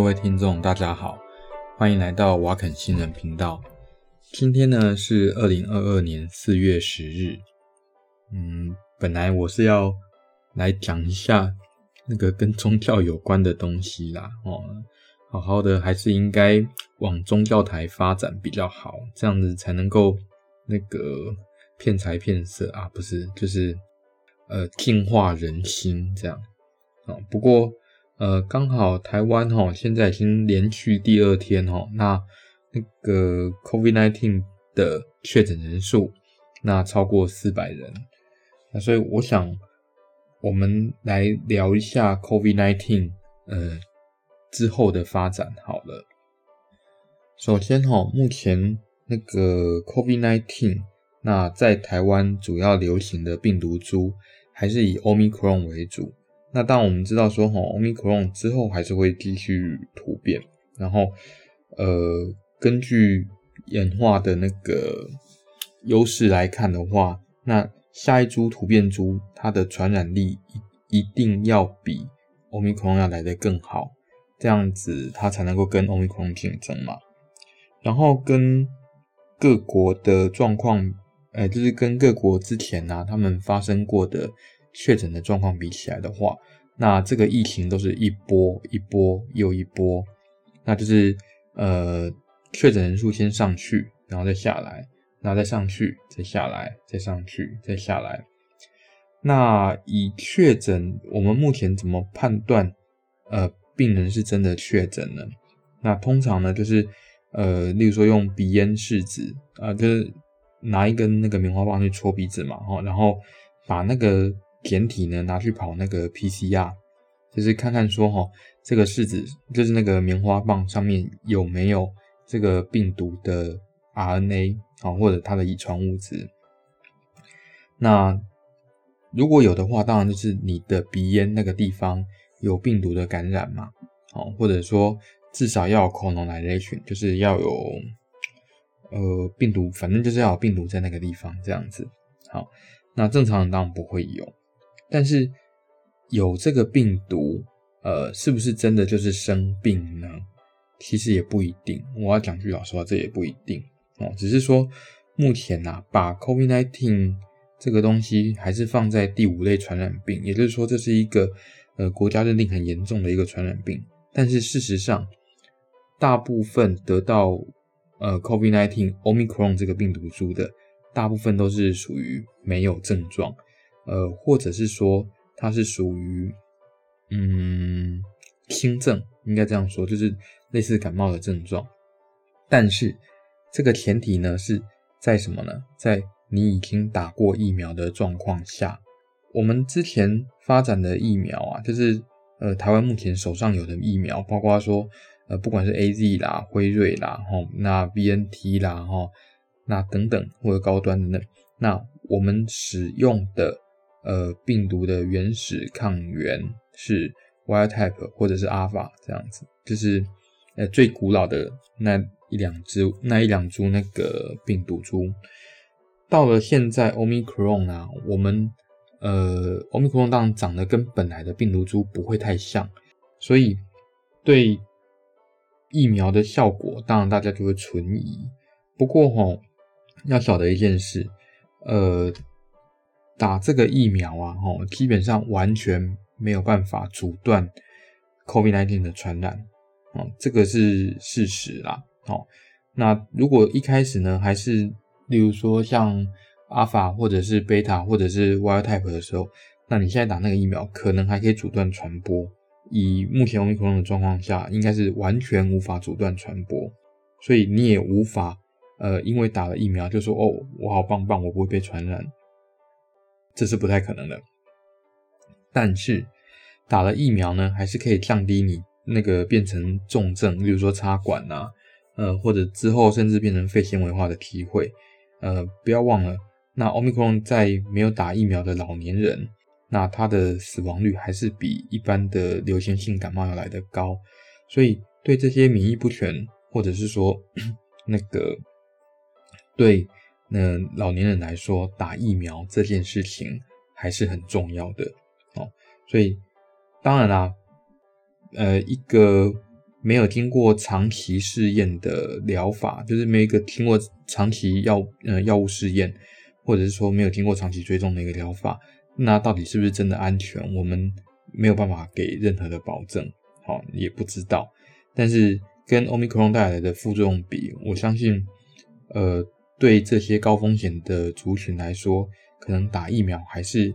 各位听众，大家好，欢迎来到瓦肯新人频道。今天呢是二零二二年四月十日。嗯，本来我是要来讲一下那个跟宗教有关的东西啦。哦，好好的还是应该往宗教台发展比较好，这样子才能够那个骗财骗色啊，不是，就是呃净化人心这样。啊，不过。呃，刚好台湾哈，现在已经连续第二天哈，那那个 COVID-19 的确诊人数，那超过四百人，那所以我想，我们来聊一下 COVID-19 呃之后的发展好了。首先哈，目前那个 COVID-19，那在台湾主要流行的病毒株还是以 Omicron 为主。那当我们知道说，哈，Omicron 之后还是会继续突变，然后，呃，根据演化的那个优势来看的话，那下一株突变株它的传染力一一定要比 Omicron 要来得更好，这样子它才能够跟 Omicron 竞争嘛。然后跟各国的状况，呃，就是跟各国之前呢、啊，他们发生过的。确诊的状况比起来的话，那这个疫情都是一波一波又一波，那就是呃确诊人数先上去，然后再下来，然后再上去，再下来，再上去，再下来。那以确诊，我们目前怎么判断呃病人是真的确诊呢？那通常呢就是呃，例如说用鼻咽拭子啊，就是拿一根那个棉花棒去戳鼻子嘛，然后把那个。简体呢，拿去跑那个 PCR，就是看看说哈，这个试纸就是那个棉花棒上面有没有这个病毒的 RNA 啊，或者它的遗传物质。那如果有的话，当然就是你的鼻咽那个地方有病毒的感染嘛，好，或者说至少要有 colonization，就是要有呃病毒，反正就是要有病毒在那个地方这样子。好，那正常人当然不会有。但是有这个病毒，呃，是不是真的就是生病呢？其实也不一定。我要讲句老实话，这也不一定哦。只是说目前呐、啊，把 COVID-19 这个东西还是放在第五类传染病，也就是说这是一个呃国家认定很严重的一个传染病。但是事实上，大部分得到呃 COVID-19 Omicron 这个病毒株的，大部分都是属于没有症状。呃，或者是说它是属于嗯轻症，应该这样说，就是类似感冒的症状。但是这个前提呢是在什么呢？在你已经打过疫苗的状况下。我们之前发展的疫苗啊，就是呃台湾目前手上有的疫苗，包括说呃不管是 AZ 啦、辉瑞啦、哈那 BNT 啦、哈那等等或者高端的那那我们使用的。呃，病毒的原始抗原是 wild type 或者是 alpha 这样子，就是呃最古老的那一两只那一两株那个病毒株。到了现在 Omicron 啊，我们呃 Omicron 当然长得跟本来的病毒株不会太像，所以对疫苗的效果，当然大家就会存疑。不过吼，要晓得一件事，呃。打这个疫苗啊，吼，基本上完全没有办法阻断 COVID-19 的传染，哦，这个是事实啦，哦，那如果一开始呢，还是例如说像 Alpha 或者是 Beta 或者是 Wild Type 的时候，那你现在打那个疫苗，可能还可以阻断传播。以目前 Omicron 的状况下，应该是完全无法阻断传播，所以你也无法，呃，因为打了疫苗就说哦，我好棒棒，我不会被传染。这是不太可能的，但是打了疫苗呢，还是可以降低你那个变成重症，比如说插管呐、啊，呃，或者之后甚至变成肺纤维化的机会。呃，不要忘了，那 Omicron 在没有打疫苗的老年人，那他的死亡率还是比一般的流行性感冒要来得高。所以对这些免疫不全，或者是说 那个对。那老年人来说，打疫苗这件事情还是很重要的哦。所以当然啦，呃，一个没有经过长期试验的疗法，就是没有一个经过长期药呃药物试验，或者是说没有经过长期追踪的一个疗法，那到底是不是真的安全？我们没有办法给任何的保证，好，也不知道。但是跟 Omicron 带来的副作用比，我相信，呃，对这些高风险的族群来说，可能打疫苗还是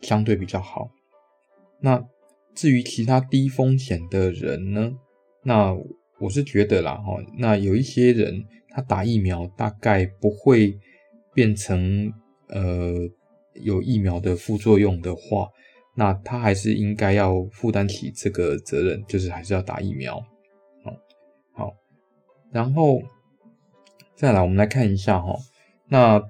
相对比较好。那至于其他低风险的人呢？那我是觉得啦，哈，那有一些人他打疫苗大概不会变成呃有疫苗的副作用的话，那他还是应该要负担起这个责任，就是还是要打疫苗，好，好，然后再来我们来看一下哈，那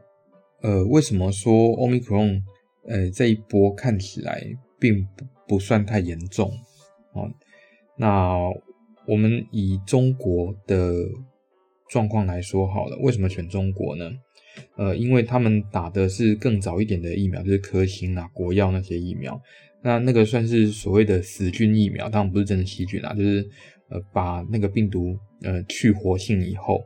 呃为什么说 Omicron 呃这一波看起来并不不算太严重啊？那我们以中国的状况来说好了，为什么选中国呢？呃，因为他们打的是更早一点的疫苗，就是科兴啊、国药那些疫苗。那那个算是所谓的死菌疫苗，当然不是真的细菌啊，就是呃把那个病毒呃去活性以后，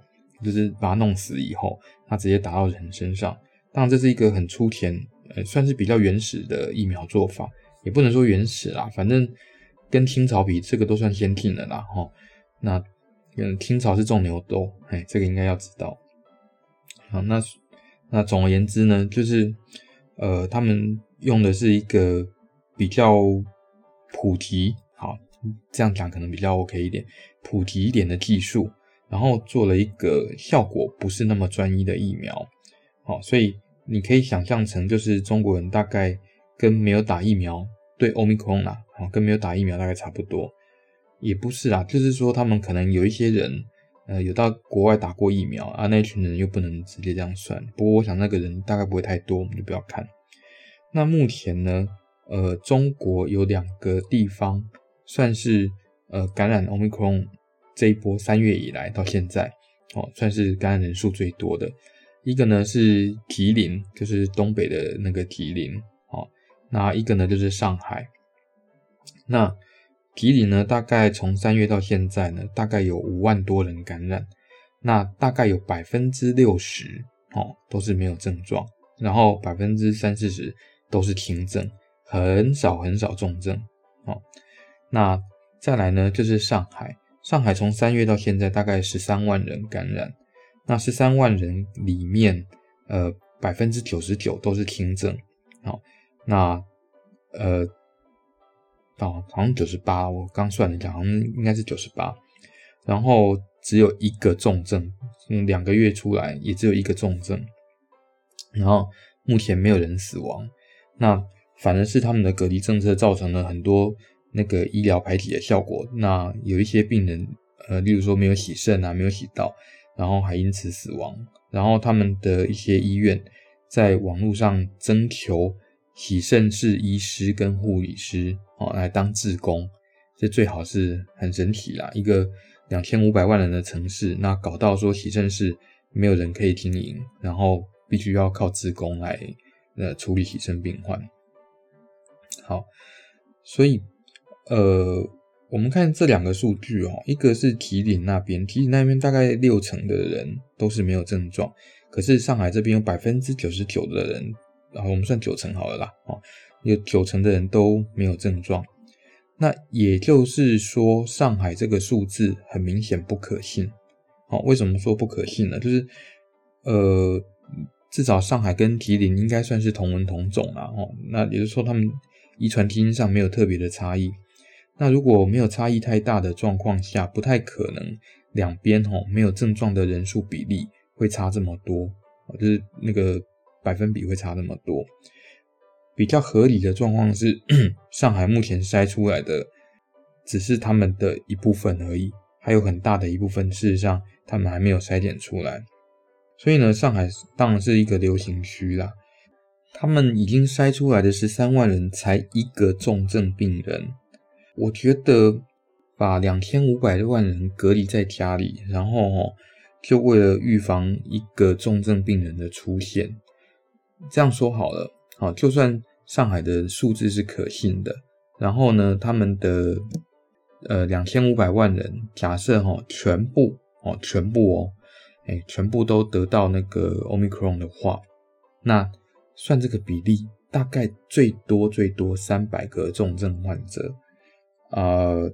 就是把它弄死以后，它直接打到人身上。当然这是一个很粗浅，呃，算是比较原始的疫苗做法，也不能说原始啦，反正。跟清朝比，这个都算先进的啦，哈。那嗯，清朝是种牛痘，哎，这个应该要知道。好，那那总而言之呢，就是呃，他们用的是一个比较普及，好，这样讲可能比较 OK 一点，普及一点的技术，然后做了一个效果不是那么专一的疫苗，好，所以你可以想象成，就是中国人大概跟没有打疫苗。对欧米克戎啦，啊，跟没有打疫苗大概差不多，也不是啦，就是说他们可能有一些人，呃，有到国外打过疫苗啊，那一群人又不能直接这样算。不过我想那个人大概不会太多，我们就不要看。那目前呢，呃，中国有两个地方算是呃感染欧米克戎这一波三月以来到现在，哦，算是感染人数最多的。一个呢是吉林，就是东北的那个吉林。哦那一个呢，就是上海。那吉林呢，大概从三月到现在呢，大概有五万多人感染。那大概有百分之六十哦，都是没有症状，然后百分之三四十都是轻症，很少很少重症。哦，那再来呢，就是上海。上海从三月到现在，大概十三万人感染。那十三万人里面，呃，百分之九十九都是轻症。好。那，呃，哦，好像九十八，我刚算了一下，好像应该是九十八。然后只有一个重症，嗯，两个月出来也只有一个重症。然后目前没有人死亡。那反而是他们的隔离政策造成了很多那个医疗排挤的效果。那有一些病人，呃，例如说没有洗肾啊，没有洗到，然后还因此死亡。然后他们的一些医院在网络上征求。洗肾室医师跟护理师哦，来当志工，这最好是很神奇啦！一个两千五百万人的城市，那搞到说洗肾室没有人可以经营，然后必须要靠志工来呃处理洗肾病患。好，所以呃，我们看这两个数据哦，一个是吉林那边，吉林那边大概六成的人都是没有症状，可是上海这边有百分之九十九的人。然后我们算九成好了啦，哦，有九成的人都没有症状，那也就是说，上海这个数字很明显不可信。好，为什么说不可信呢？就是，呃，至少上海跟吉林应该算是同文同种啦，哦，那也就是说他们遗传基因上没有特别的差异。那如果没有差异太大的状况下，不太可能两边哦没有症状的人数比例会差这么多，就是那个。百分比会差那么多，比较合理的状况是，上海目前筛出来的只是他们的一部分而已，还有很大的一部分事实上他们还没有筛检出来。所以呢，上海当然是一个流行区啦。他们已经筛出来的十三万人才一个重症病人，我觉得把两千五百万人隔离在家里，然后哦就为了预防一个重症病人的出现。这样说好了，好，就算上海的数字是可信的，然后呢，他们的呃两千五百万人，假设哈全部哦全部哦，哎全部都得到那个 Omicron 的话，那算这个比例，大概最多最多三百个重症患者，呃，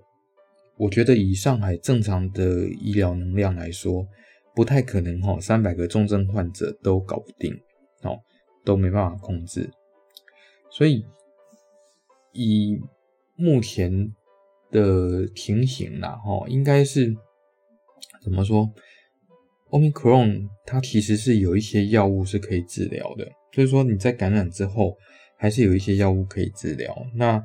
我觉得以上海正常的医疗能量来说，不太可能哈三百个重症患者都搞不定哦，都没办法控制，所以以目前的情形啦，哈，应该是怎么说？Omicron 它其实是有一些药物是可以治疗的。就是说你在感染之后，还是有一些药物可以治疗。那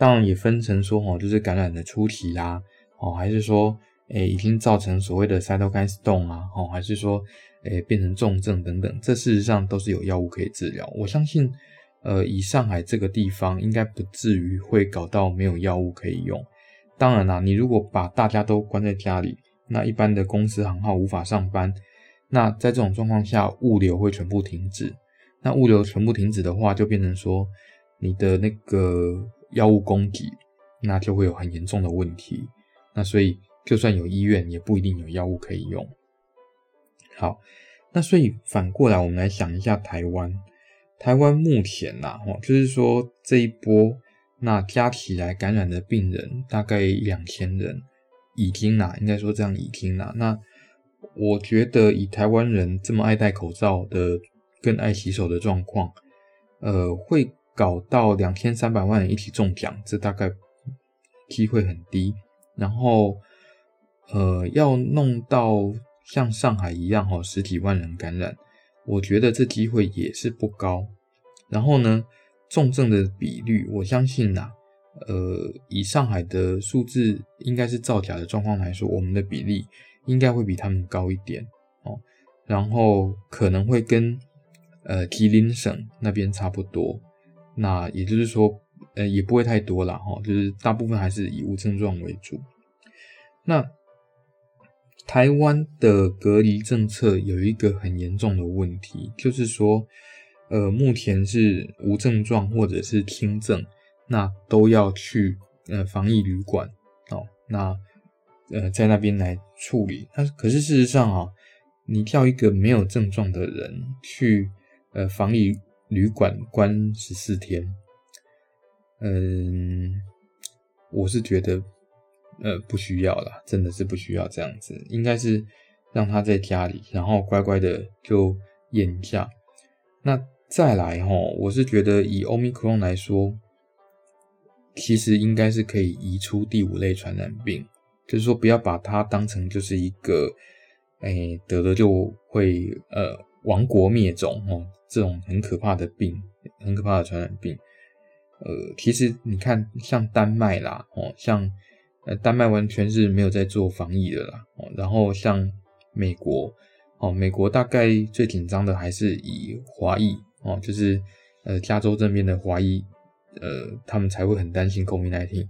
当然也分成说，哦，就是感染的初期啦，哦，还是说，诶，已经造成所谓的 cytokine storm 啊，哦，还是说，诶，变成重症等等，这事实上都是有药物可以治疗。我相信，呃，以上海这个地方，应该不至于会搞到没有药物可以用。当然啦，你如果把大家都关在家里，那一般的公司行号无法上班，那在这种状况下，物流会全部停止。那物流全部停止的话，就变成说你的那个药物供给，那就会有很严重的问题。那所以就算有医院，也不一定有药物可以用。好，那所以反过来，我们来想一下台湾。台湾目前呐，哦，就是说这一波那加起来感染的病人大概两千人，已经啦，应该说这样已经啦。那我觉得以台湾人这么爱戴口罩的。更爱洗手的状况，呃，会搞到两千三百万人一起中奖，这大概机会很低。然后，呃，要弄到像上海一样哈，十几万人感染，我觉得这机会也是不高。然后呢，重症的比率，我相信呐，呃，以上海的数字应该是造假的状况来说，我们的比例应该会比他们高一点哦。然后可能会跟呃，吉林省那边差不多，那也就是说，呃，也不会太多啦哈，就是大部分还是以无症状为主。那台湾的隔离政策有一个很严重的问题，就是说，呃，目前是无症状或者是轻症，那都要去呃防疫旅馆哦，那呃在那边来处理。那可是事实上啊，你叫一个没有症状的人去。呃，防疫旅馆关十四天，嗯，我是觉得，呃，不需要啦，真的是不需要这样子，应该是让他在家里，然后乖乖的就验一下。那再来哈，我是觉得以 Omicron 来说，其实应该是可以移出第五类传染病，就是说不要把它当成就是一个，哎、得了就会呃。亡国灭种哦，这种很可怕的病，很可怕的传染病。呃，其实你看，像丹麦啦，哦，像呃，丹麦完全是没有在做防疫的啦。哦，然后像美国，哦，美国大概最紧张的还是以华裔哦，就是呃，加州这边的华裔，呃，他们才会很担心 COVID-19。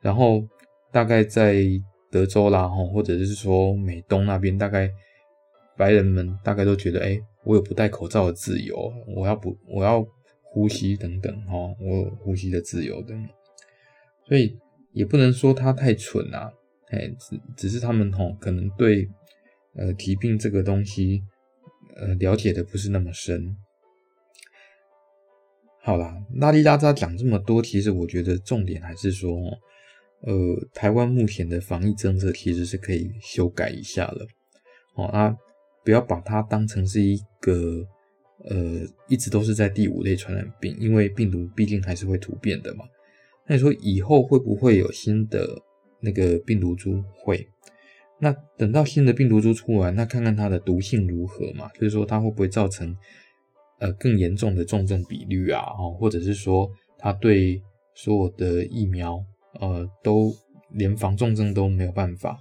然后大概在德州啦，哦，或者是说美东那边，大概白人们大概都觉得，哎。我有不戴口罩的自由，我要不我要呼吸等等哈，我有呼吸的自由等等，所以也不能说他太蠢啊，哎，只只是他们哈可能对呃疾病这个东西呃了解的不是那么深。好啦，拉里拉扎讲这么多，其实我觉得重点还是说，呃，台湾目前的防疫政策其实是可以修改一下了，哦啊。不要把它当成是一个呃，一直都是在第五类传染病，因为病毒毕竟还是会突变的嘛。那你说以后会不会有新的那个病毒株？会。那等到新的病毒株出来，那看看它的毒性如何嘛？就是说它会不会造成呃更严重的重症比率啊？哦，或者是说它对所有的疫苗呃都连防重症都没有办法，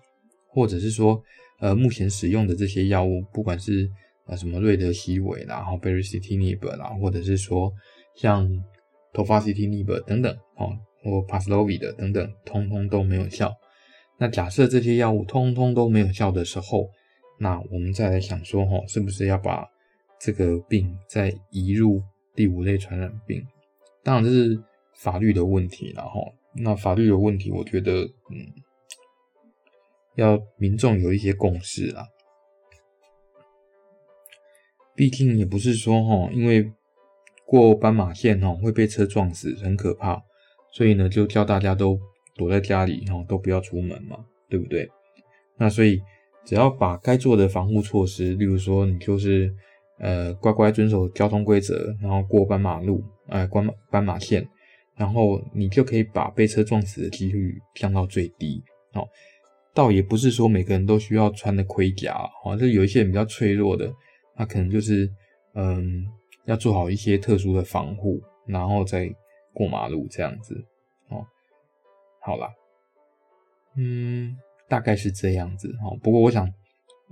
或者是说。呃，目前使用的这些药物，不管是呃什么瑞德西韦啦，然后 baricitinib 啦，或者是说像 tofacitinib 等等，哦，或 Paxlovid 等等，通通都没有效。那假设这些药物通通都没有效的时候，那我们再来想说，哈，是不是要把这个病再移入第五类传染病？当然这是法律的问题了，哈。那法律的问题，我觉得，嗯，要民众有一些共识啦。毕竟也不是说哈，因为过斑马线齁会被车撞死，很可怕，所以呢就叫大家都躲在家里齁，都不要出门嘛，对不对？那所以只要把该做的防护措施，例如说你就是呃乖乖遵守交通规则，然后过斑马路，呃过斑马线，然后你就可以把被车撞死的几率降到最低。哦，倒也不是说每个人都需要穿的盔甲，哦，就有一些人比较脆弱的。那可能就是，嗯，要做好一些特殊的防护，然后再过马路这样子，哦，好啦，嗯，大概是这样子，哦，不过我想，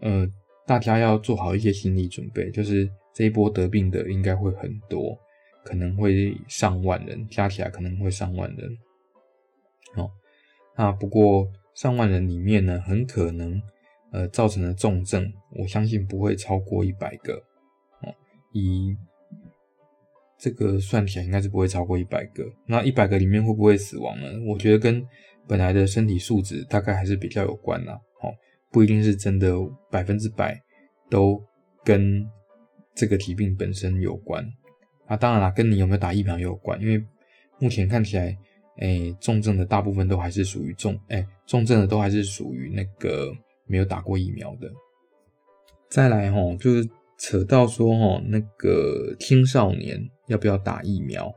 呃，大家要做好一些心理准备，就是这一波得病的应该会很多，可能会上万人，加起来可能会上万人，哦，那不过上万人里面呢，很可能。呃，造成的重症，我相信不会超过一百个，哦，以这个算起来，应该是不会超过一百个。那一百个里面会不会死亡呢？我觉得跟本来的身体素质大概还是比较有关啦，哦，不一定是真的百分之百都跟这个疾病本身有关。啊，当然啦，跟你有没有打疫苗有关，因为目前看起来，哎，重症的大部分都还是属于重，哎，重症的都还是属于那个。没有打过疫苗的，再来哈，就是扯到说哈，那个青少年要不要打疫苗？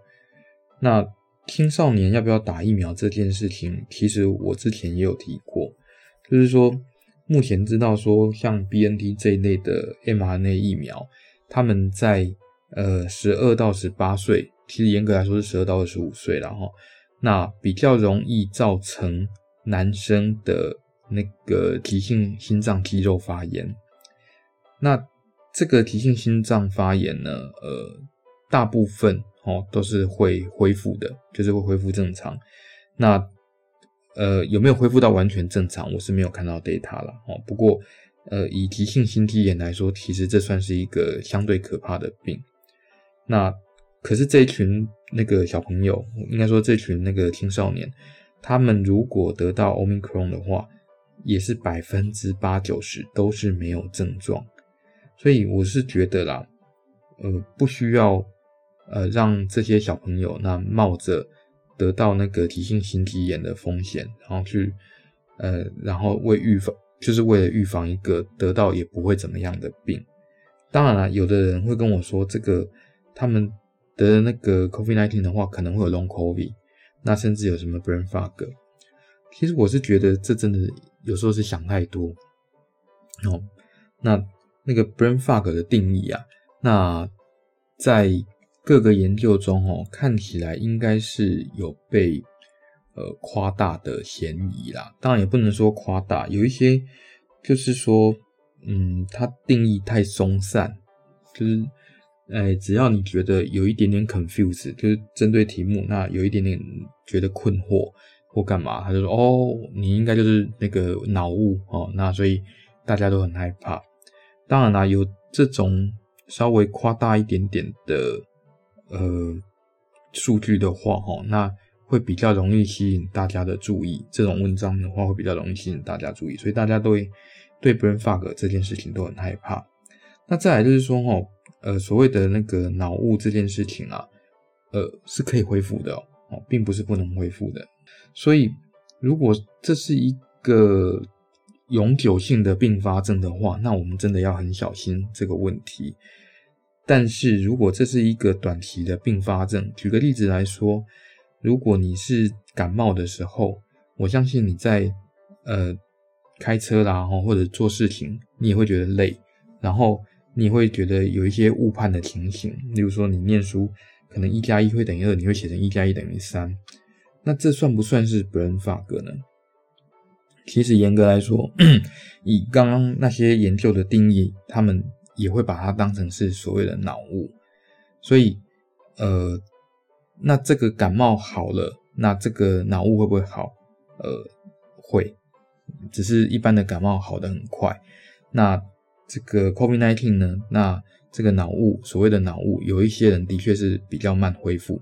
那青少年要不要打疫苗这件事情，其实我之前也有提过，就是说目前知道说像 BNT 这一类的 mRNA 疫苗，他们在呃十二到十八岁，其实严格来说是十二到二十五岁了哈，那比较容易造成男生的。那个急性心脏肌肉发炎，那这个急性心脏发炎呢，呃，大部分哦都是会恢复的，就是会恢复正常。那呃有没有恢复到完全正常，我是没有看到 data 了哦。不过呃以急性心肌炎来说，其实这算是一个相对可怕的病。那可是这一群那个小朋友，应该说这群那个青少年，他们如果得到 Omicron 的话，也是百分之八九十都是没有症状，所以我是觉得啦，呃，不需要呃让这些小朋友那冒着得到那个急性心肌炎的风险，然后去呃，然后为预防，就是为了预防一个得到也不会怎么样的病。当然了，有的人会跟我说，这个他们得那个 COVID-19 的话，可能会有 Long COVID，那甚至有什么 Brain Fog。其实我是觉得这真的。有时候是想太多哦。那那个 brain fog 的定义啊，那在各个研究中哦，看起来应该是有被呃夸大的嫌疑啦。当然也不能说夸大，有一些就是说，嗯，它定义太松散，就是，哎，只要你觉得有一点点 confuse，就是针对题目，那有一点点觉得困惑。或干嘛，他就说：“哦，你应该就是那个脑雾哦。”那所以大家都很害怕。当然啦，有这种稍微夸大一点点的呃数据的话，哈，那会比较容易吸引大家的注意。这种文章的话，会比较容易吸引大家注意，所以大家都对 brain fog 这件事情都很害怕。那再来就是说，哈，呃，所谓的那个脑雾这件事情啊，呃，是可以恢复的哦，并不是不能恢复的。所以，如果这是一个永久性的并发症的话，那我们真的要很小心这个问题。但是如果这是一个短期的并发症，举个例子来说，如果你是感冒的时候，我相信你在呃开车啦，或者做事情，你也会觉得累，然后你会觉得有一些误判的情形，例如说你念书，可能一加一会等于二，你会写成一加一等于三。那这算不算是 brain fog 呢？其实严格来说，以刚刚那些研究的定义，他们也会把它当成是所谓的脑雾。所以，呃，那这个感冒好了，那这个脑雾会不会好？呃，会，只是一般的感冒好得很快。那这个 COVID-19 呢？那这个脑雾，所谓的脑雾，有一些人的确是比较慢恢复。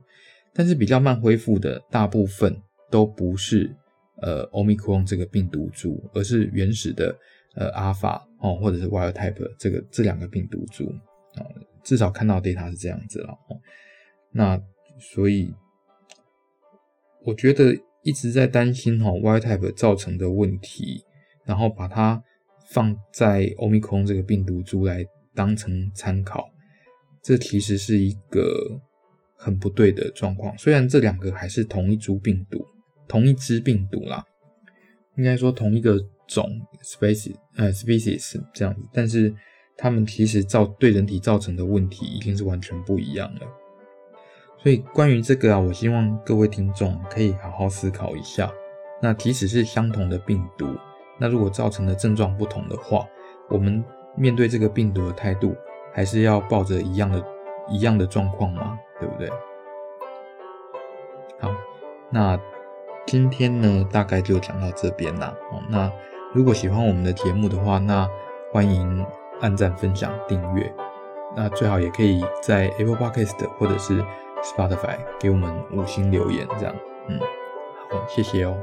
但是比较慢恢复的大部分都不是呃 Omicron 这个病毒株，而是原始的呃 Alpha 哦，或者是 Wild Type 这个这两个病毒株啊、至少看到 data 是这样子了哦。那所以我觉得一直在担心哈、哦、Wild Type 造成的问题，然后把它放在 Omicron 这个病毒株来当成参考，这其实是一个。很不对的状况，虽然这两个还是同一株病毒，同一支病毒啦，应该说同一个种 species，呃 species 这样子，但是它们其实造对人体造成的问题已经是完全不一样了。所以关于这个啊，我希望各位听众可以好好思考一下。那即使是相同的病毒，那如果造成的症状不同的话，我们面对这个病毒的态度，还是要抱着一样的、一样的状况吗？对不对？好，那今天呢，大概就讲到这边啦。那如果喜欢我们的节目的话，那欢迎按赞、分享、订阅。那最好也可以在 Apple Podcast 或者是 Spotify 给我们五星留言，这样。嗯，好，谢谢哦。